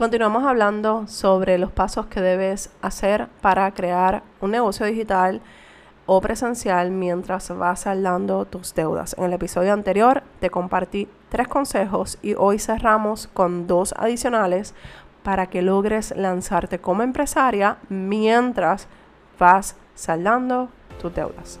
Continuamos hablando sobre los pasos que debes hacer para crear un negocio digital o presencial mientras vas saldando tus deudas. En el episodio anterior te compartí tres consejos y hoy cerramos con dos adicionales para que logres lanzarte como empresaria mientras vas saldando tus deudas.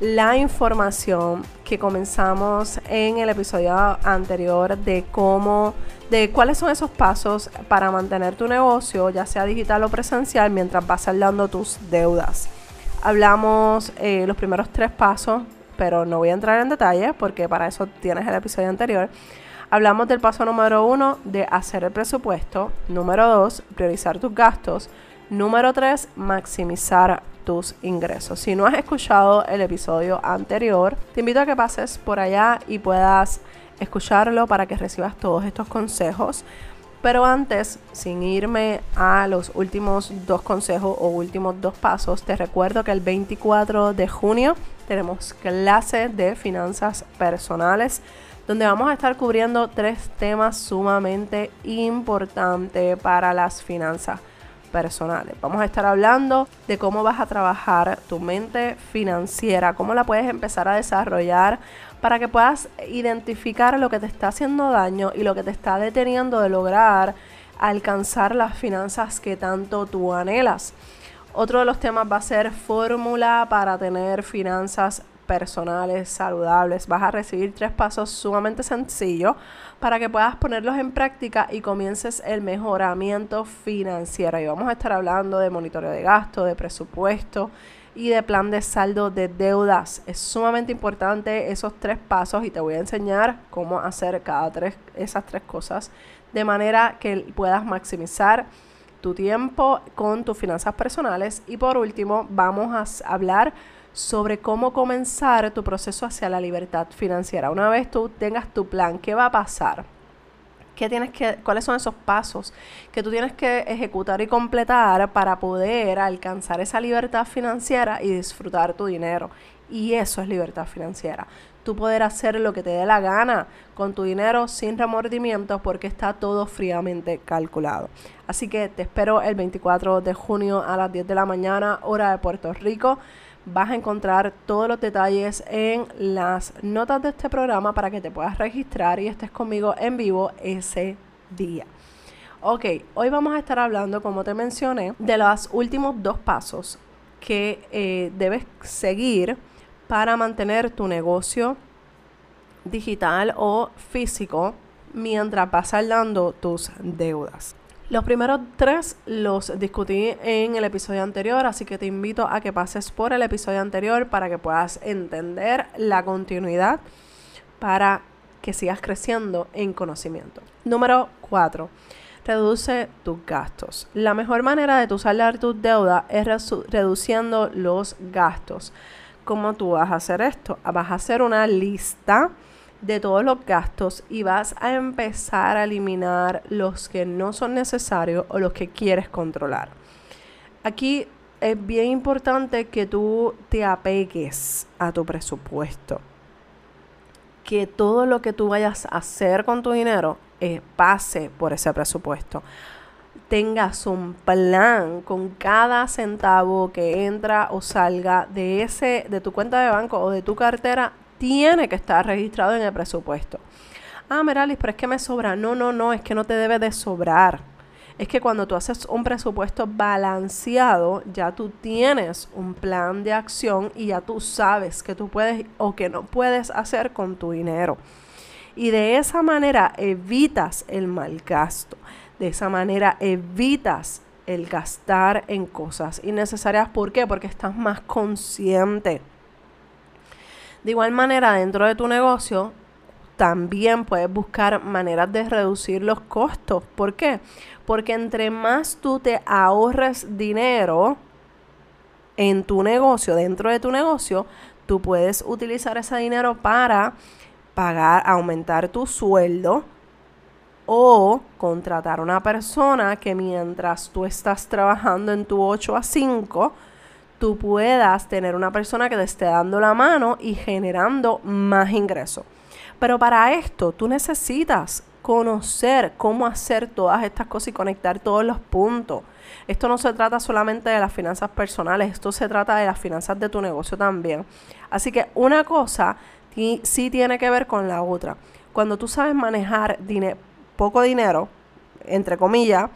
la información que comenzamos en el episodio anterior de cómo, de cuáles son esos pasos para mantener tu negocio, ya sea digital o presencial, mientras vas saldando tus deudas. Hablamos eh, los primeros tres pasos, pero no voy a entrar en detalle porque para eso tienes el episodio anterior. Hablamos del paso número uno de hacer el presupuesto. Número dos, priorizar tus gastos. Número tres, maximizar tus ingresos. Si no has escuchado el episodio anterior, te invito a que pases por allá y puedas escucharlo para que recibas todos estos consejos. Pero antes, sin irme a los últimos dos consejos o últimos dos pasos, te recuerdo que el 24 de junio tenemos clase de finanzas personales donde vamos a estar cubriendo tres temas sumamente importantes para las finanzas personales. Vamos a estar hablando de cómo vas a trabajar tu mente financiera, cómo la puedes empezar a desarrollar para que puedas identificar lo que te está haciendo daño y lo que te está deteniendo de lograr alcanzar las finanzas que tanto tú anhelas. Otro de los temas va a ser fórmula para tener finanzas personales, saludables. Vas a recibir tres pasos sumamente sencillos para que puedas ponerlos en práctica y comiences el mejoramiento financiero. Y vamos a estar hablando de monitoreo de gasto, de presupuesto y de plan de saldo de deudas. Es sumamente importante esos tres pasos y te voy a enseñar cómo hacer cada tres esas tres cosas de manera que puedas maximizar tu tiempo con tus finanzas personales y por último vamos a hablar sobre cómo comenzar tu proceso hacia la libertad financiera. Una vez tú tengas tu plan, ¿qué va a pasar? ¿Qué tienes que, ¿Cuáles son esos pasos que tú tienes que ejecutar y completar para poder alcanzar esa libertad financiera y disfrutar tu dinero? Y eso es libertad financiera. Tú poder hacer lo que te dé la gana con tu dinero sin remordimientos porque está todo fríamente calculado. Así que te espero el 24 de junio a las 10 de la mañana, hora de Puerto Rico vas a encontrar todos los detalles en las notas de este programa para que te puedas registrar y estés conmigo en vivo ese día. Ok, hoy vamos a estar hablando, como te mencioné, de los últimos dos pasos que eh, debes seguir para mantener tu negocio digital o físico mientras vas saldando tus deudas. Los primeros tres los discutí en el episodio anterior, así que te invito a que pases por el episodio anterior para que puedas entender la continuidad para que sigas creciendo en conocimiento. Número cuatro, reduce tus gastos. La mejor manera de tu saldar tus deudas es reduciendo los gastos. ¿Cómo tú vas a hacer esto? Vas a hacer una lista de todos los gastos y vas a empezar a eliminar los que no son necesarios o los que quieres controlar. Aquí es bien importante que tú te apegues a tu presupuesto. Que todo lo que tú vayas a hacer con tu dinero eh, pase por ese presupuesto. Tengas un plan con cada centavo que entra o salga de ese de tu cuenta de banco o de tu cartera tiene que estar registrado en el presupuesto. Ah, Meralis, pero es que me sobra. No, no, no, es que no te debe de sobrar. Es que cuando tú haces un presupuesto balanceado, ya tú tienes un plan de acción y ya tú sabes que tú puedes o que no puedes hacer con tu dinero. Y de esa manera evitas el mal gasto. De esa manera evitas el gastar en cosas innecesarias. ¿Por qué? Porque estás más consciente de igual manera, dentro de tu negocio, también puedes buscar maneras de reducir los costos. ¿Por qué? Porque entre más tú te ahorres dinero en tu negocio, dentro de tu negocio, tú puedes utilizar ese dinero para pagar, aumentar tu sueldo o contratar a una persona que mientras tú estás trabajando en tu 8 a 5, tú puedas tener una persona que te esté dando la mano y generando más ingresos. Pero para esto tú necesitas conocer cómo hacer todas estas cosas y conectar todos los puntos. Esto no se trata solamente de las finanzas personales, esto se trata de las finanzas de tu negocio también. Así que una cosa sí tiene que ver con la otra. Cuando tú sabes manejar poco dinero, entre comillas,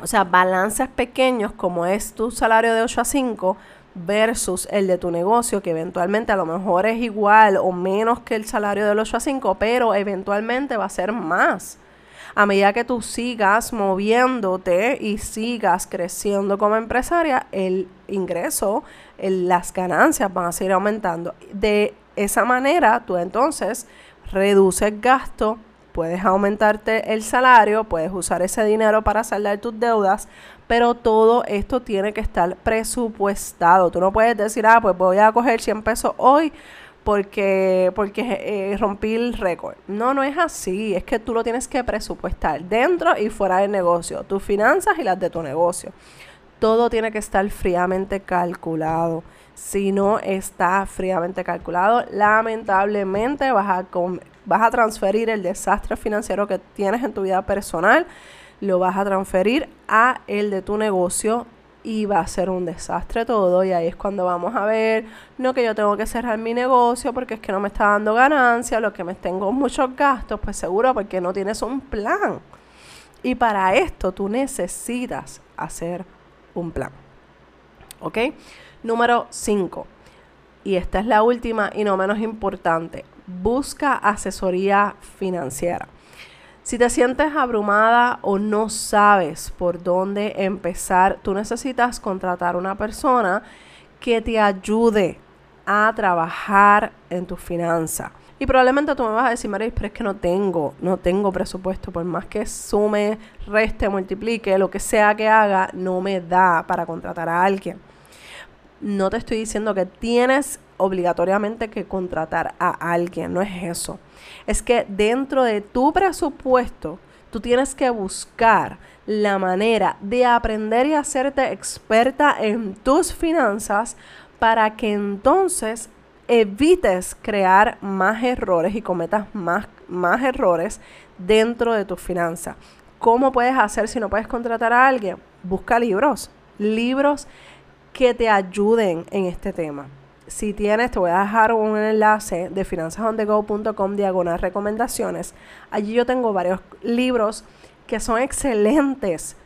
o sea, balances pequeños como es tu salario de 8 a 5 versus el de tu negocio, que eventualmente a lo mejor es igual o menos que el salario del 8 a 5, pero eventualmente va a ser más. A medida que tú sigas moviéndote y sigas creciendo como empresaria, el ingreso, las ganancias van a seguir aumentando. De esa manera, tú entonces reduces gasto, puedes aumentarte el salario, puedes usar ese dinero para saldar tus deudas, pero todo esto tiene que estar presupuestado. Tú no puedes decir, ah, pues voy a coger 100 pesos hoy porque, porque eh, rompí el récord. No, no es así. Es que tú lo tienes que presupuestar dentro y fuera del negocio. Tus finanzas y las de tu negocio. Todo tiene que estar fríamente calculado. Si no está fríamente calculado, lamentablemente vas a, vas a transferir el desastre financiero que tienes en tu vida personal, lo vas a transferir a el de tu negocio y va a ser un desastre todo y ahí es cuando vamos a ver, no que yo tengo que cerrar mi negocio porque es que no me está dando ganancia, lo que me tengo muchos gastos, pues seguro porque no tienes un plan. Y para esto tú necesitas hacer un plan. ¿Ok? Número 5. Y esta es la última y no menos importante busca asesoría financiera. Si te sientes abrumada o no sabes por dónde empezar, tú necesitas contratar una persona que te ayude a trabajar en tu finanza. Y probablemente tú me vas a decir, Maris, pero es que no tengo, no tengo presupuesto. Por más que sume, reste, multiplique, lo que sea que haga, no me da para contratar a alguien. No te estoy diciendo que tienes obligatoriamente que contratar a alguien, no es eso. Es que dentro de tu presupuesto, tú tienes que buscar la manera de aprender y hacerte experta en tus finanzas para que entonces evites crear más errores y cometas más, más errores dentro de tus finanzas. ¿Cómo puedes hacer si no puedes contratar a alguien? Busca libros, libros que te ayuden en este tema si tienes, te voy a dejar un enlace de finanzasondego.com diagonal recomendaciones. Allí yo tengo varios libros que son excelentes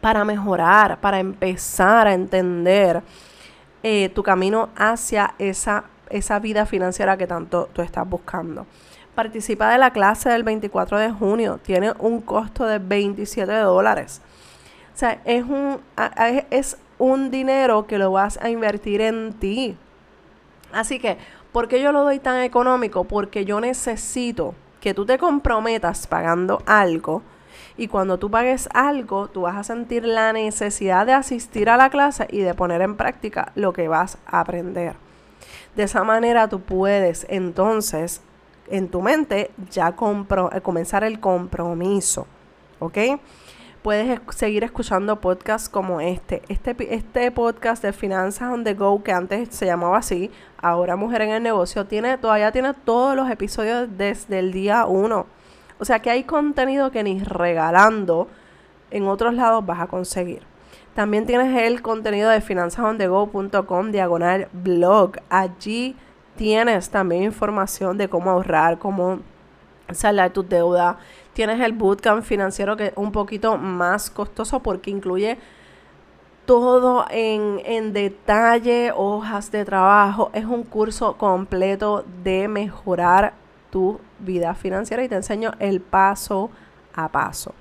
para mejorar, para empezar a entender eh, tu camino hacia esa, esa vida financiera que tanto tú estás buscando. Participa de la clase del 24 de junio. Tiene un costo de 27 dólares. O sea, es un, es un dinero que lo vas a invertir en ti. Así que, ¿por qué yo lo doy tan económico? Porque yo necesito que tú te comprometas pagando algo y cuando tú pagues algo, tú vas a sentir la necesidad de asistir a la clase y de poner en práctica lo que vas a aprender. De esa manera tú puedes entonces en tu mente ya comenzar el compromiso. ¿Ok? Puedes seguir escuchando podcasts como este. Este, este podcast de Finanzas on the Go, que antes se llamaba así, ahora Mujer en el Negocio, tiene, todavía tiene todos los episodios desde el día 1. O sea que hay contenido que ni regalando en otros lados vas a conseguir. También tienes el contenido de finanzasondego.com diagonal blog. Allí tienes también información de cómo ahorrar, cómo saldar tus deudas Tienes el bootcamp financiero que es un poquito más costoso porque incluye todo en, en, detalle, hojas de trabajo. Es un curso completo de mejorar tu vida financiera y te enseño el paso a paso.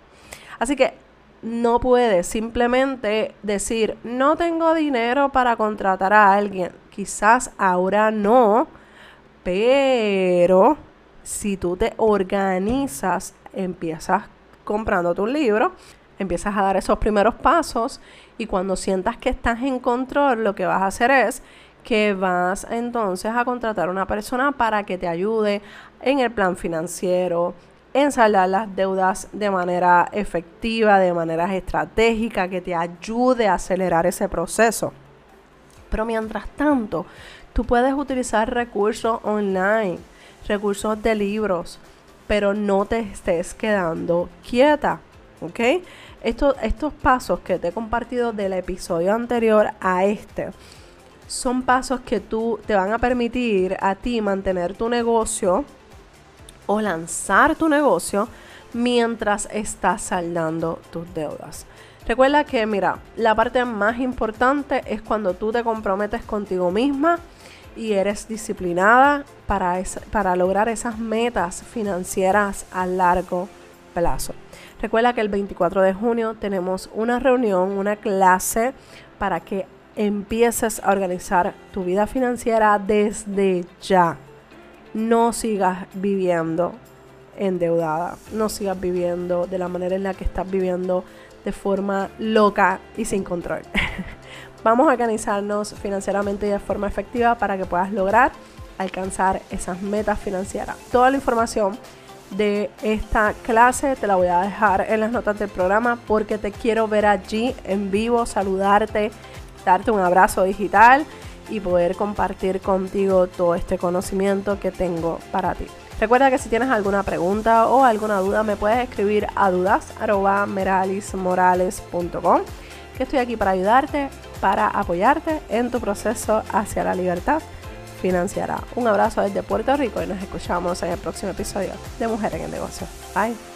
Así que no puedes simplemente decir, no tengo dinero para contratar a alguien. Quizás ahora no, pero si tú te organizas, empiezas comprando tu libro, empiezas a dar esos primeros pasos y cuando sientas que estás en control, lo que vas a hacer es que vas entonces a contratar a una persona para que te ayude en el plan financiero, en saldar las deudas de manera efectiva, de manera estratégica, que te ayude a acelerar ese proceso. Pero mientras tanto, tú puedes utilizar recursos online, recursos de libros, pero no te estés quedando quieta, ¿ok? estos pasos que te he compartido del episodio anterior a este son pasos que tú te van a permitir a ti mantener tu negocio o lanzar tu negocio mientras estás saldando tus deudas. Recuerda que, mira, la parte más importante es cuando tú te comprometes contigo misma y eres disciplinada para, para lograr esas metas financieras a largo plazo. Recuerda que el 24 de junio tenemos una reunión, una clase para que empieces a organizar tu vida financiera desde ya. No sigas viviendo endeudada, no sigas viviendo de la manera en la que estás viviendo de forma loca y sin control. Vamos a organizarnos financieramente y de forma efectiva para que puedas lograr alcanzar esas metas financieras. Toda la información de esta clase te la voy a dejar en las notas del programa porque te quiero ver allí en vivo, saludarte, darte un abrazo digital y poder compartir contigo todo este conocimiento que tengo para ti. Recuerda que si tienes alguna pregunta o alguna duda me puedes escribir a dudas.meralismorales.com que estoy aquí para ayudarte, para apoyarte en tu proceso hacia la libertad financiera. Un abrazo desde Puerto Rico y nos escuchamos en el próximo episodio de Mujer en el Negocio. Bye.